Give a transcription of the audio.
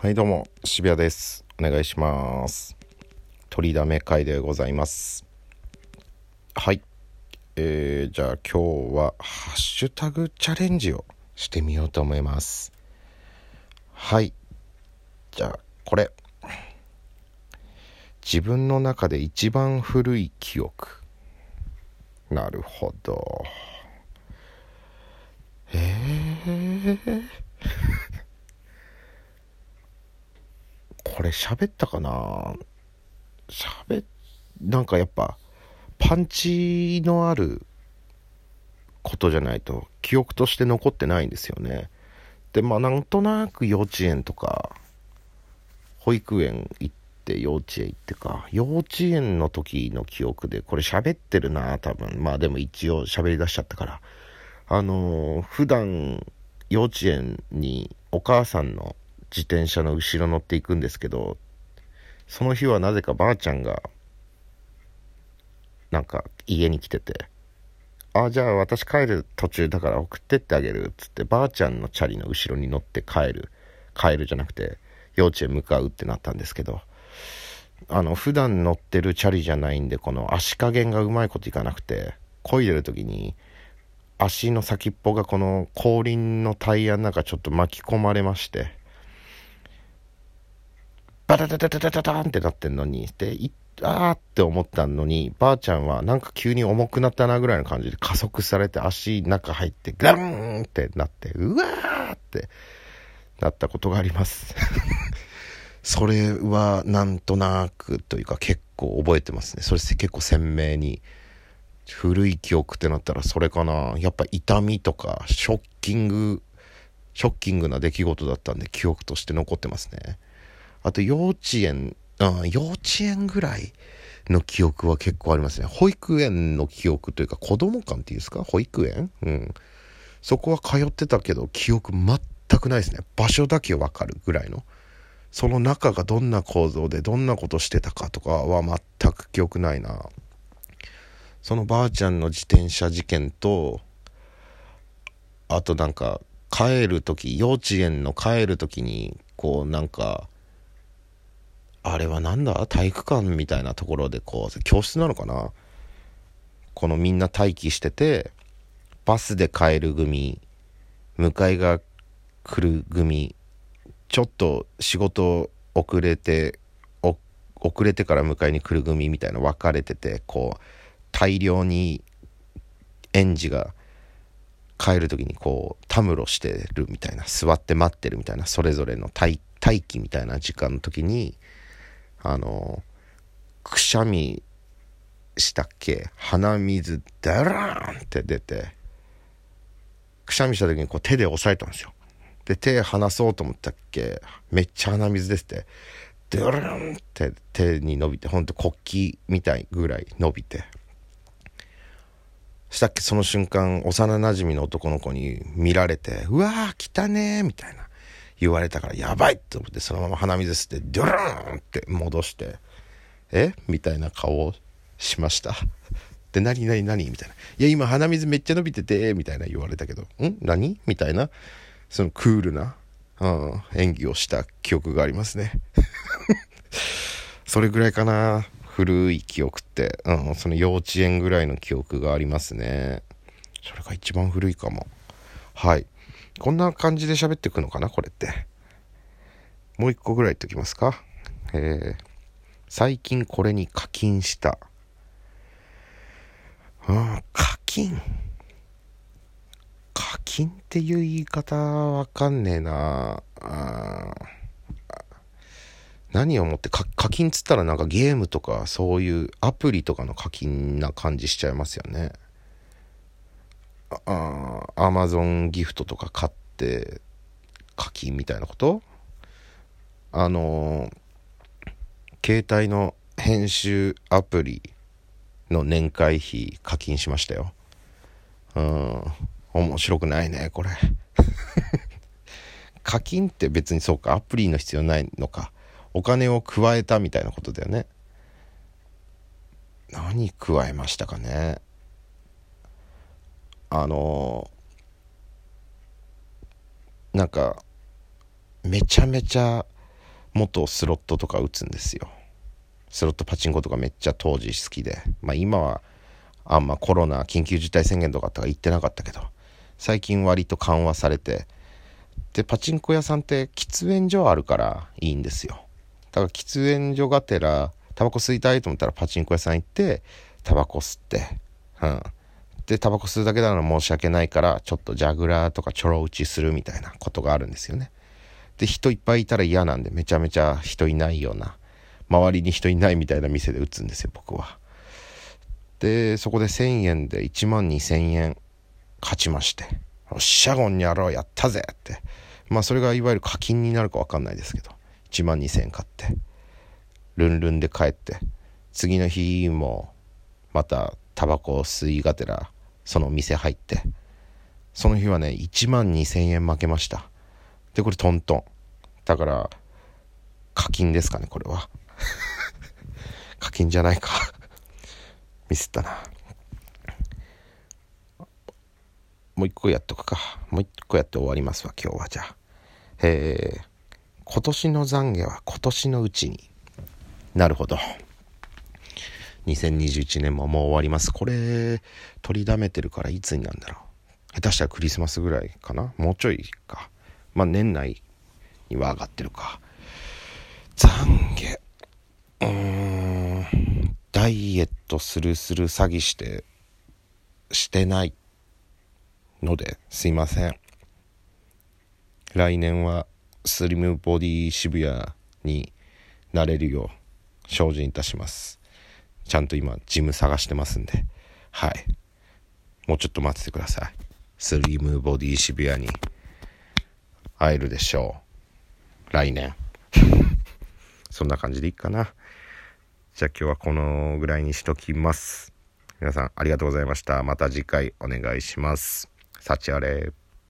はいどうも渋谷です。お願いします。取りだめ会でございます。はい。えー、じゃあ今日はハッシュタグチャレンジをしてみようと思います。はい。じゃあこれ。自分の中で一番古い記憶。なるほど。えー？これ喋ったかな？喋なんかやっぱパンチのあることじゃないと記憶として残ってないんですよね。でまあなんとなく幼稚園とか保育園行って幼稚園行ってか幼稚園の時の記憶でこれ喋ってるな多分。まあでも一応喋り出しちゃったから。あのー、普段幼稚園にお母さんの自転車の後ろ乗っていくんですけど、その日はなぜかばあちゃんが、なんか家に来てて、あ、じゃあ私帰る途中だから送ってってあげるっつって、ばあちゃんのチャリの後ろに乗って帰る。帰るじゃなくて、幼稚園向かうってなったんですけど、あの、普段乗ってるチャリじゃないんで、この足加減がうまいこといかなくて、漕いでる時に、足の先っぽがこの後輪のタイヤの中ちょっと巻き込まれまして、バタタタタタタンってなってんのに、で、いあーって思ったのに、ばあちゃんはなんか急に重くなったなぐらいの感じで加速されて足中入ってガーンってなって、うわーってなったことがあります。それはなんとなくというか結構覚えてますね。それ結構鮮明に。古い記憶ってなったらそれかな。やっぱ痛みとかショッキング、ショッキングな出来事だったんで記憶として残ってますね。あと幼稚園、あ幼稚園ぐらいの記憶は結構ありますね。保育園の記憶というか子供館っていうんですか？保育園？うん。そこは通ってたけど記憶全くないですね。場所だけわかるぐらいの。その中がどんな構造でどんなことしてたかとかは全く記憶ないな。そのばあちゃんの自転車事件と、あとなんか帰る時、幼稚園の帰る時に、こうなんか、あれはなんだ？体育館みたいなところでこう、教室なのかな？このみんな待機してて、バスで帰る組、迎えが来る組、ちょっと仕事遅れて、遅れてから迎えに来る組みたいな分かれてて、こう、大量に園児が帰る時にこう、たむろしてるみたいな、座って待ってるみたいな、それぞれの待機みたいな時間の時に、あのくしゃみしたっけ？鼻水ダラーンって出てくしゃみした時にこう手で押さえたんですよ。で手離そうと思ったっけ？めっちゃ鼻水ですってドゥルンって手に伸びてほんと国旗みたいぐらい伸びて。したっけ？その瞬間幼なじみの男の子に見られて「うわー来たね」みたいな。言われたからやばいと思ってそのまま鼻水吸ってドゥルーンって戻してえ？みたいな顔をしました。で何何何？みたいな。いや今鼻水めっちゃ伸びててみたいな言われたけどん？何？みたいな。そのクールな、うん、演技をした記憶がありますね。それぐらいかな。古い記憶って、うん、その幼稚園ぐらいの記憶がありますね。それが一番古いかも。はい。こんな感じで喋ってくのかなこれって。もう一個ぐらい言っときますか。えー、最近これに課金した。うん、課金？課金っていう言い方わかんねえな何をもって課金つったらなんかゲームとかそういうアプリとかの課金な感じしちゃいますよね。あアマゾンギフトとか買っって課金みたいなこと？あの携帯の編集アプリの年会費課金しましたよ。うん。面白くないねこれ。課金って別にそうか？アプリの必要ないのか？お金を加えたみたいなことだよね。何加えましたかね？あのなんかめちゃめちゃ元スロットとか打つんですよ。スロットパチンコとかめっちゃ当時好きで。まあ今はあんまコロナ緊急事態宣言とかとか言ってなかったけど。最近割と緩和されて。でパチンコ屋さんって喫煙所あるからいいんですよ。だから喫煙所がてらタバコ吸いたいと思ったらパチンコ屋さん行ってタバコ吸って。うん。でタバコ吸うだけなら申し訳ないからちょっとジャグラーとかちょろ打ちするみたいなことがあるんですよねで人いっぱいいたら嫌なんでめちゃめちゃ人いないような周りに人いないみたいな店で打つんですよ僕はでそこで1000円で1万2000円勝ちまして「よっしゃゴンにやろうやったぜ!」ってまあそれがいわゆる課金になるか分かんないですけど1万2000円買ってルンルンで帰って次の日もまたタバコを吸いがてらその店入って。その日はね1万2000円負けました。でこれトントン。だから課金ですかねこれは。課金じゃないか。ミスったな。もう一個やっとくか。もう一個やって終わりますわ今日は。じゃあ。えー、今年の懺悔は今年のうちに。なるほど。2021年ももう終わります。これ取りだめてるからいつになんだろう。下手したらクリスマスぐらいかな。もうちょいか。まあ年内には上がってるか。懺悔。うーん。ダイエットするする詐欺してしてないのですいません。来年はスリムボディ渋谷になれるよう精進いたします。ちゃんと今ジム探してますんで。はい。もうちょっと待っててください。スリムボディ渋谷に会えるでしょう。来年。そんな感じでいいかな。じゃあ今日はこのぐらいにしときます。皆さんありがとうございました。また次回お願いします。幸あれ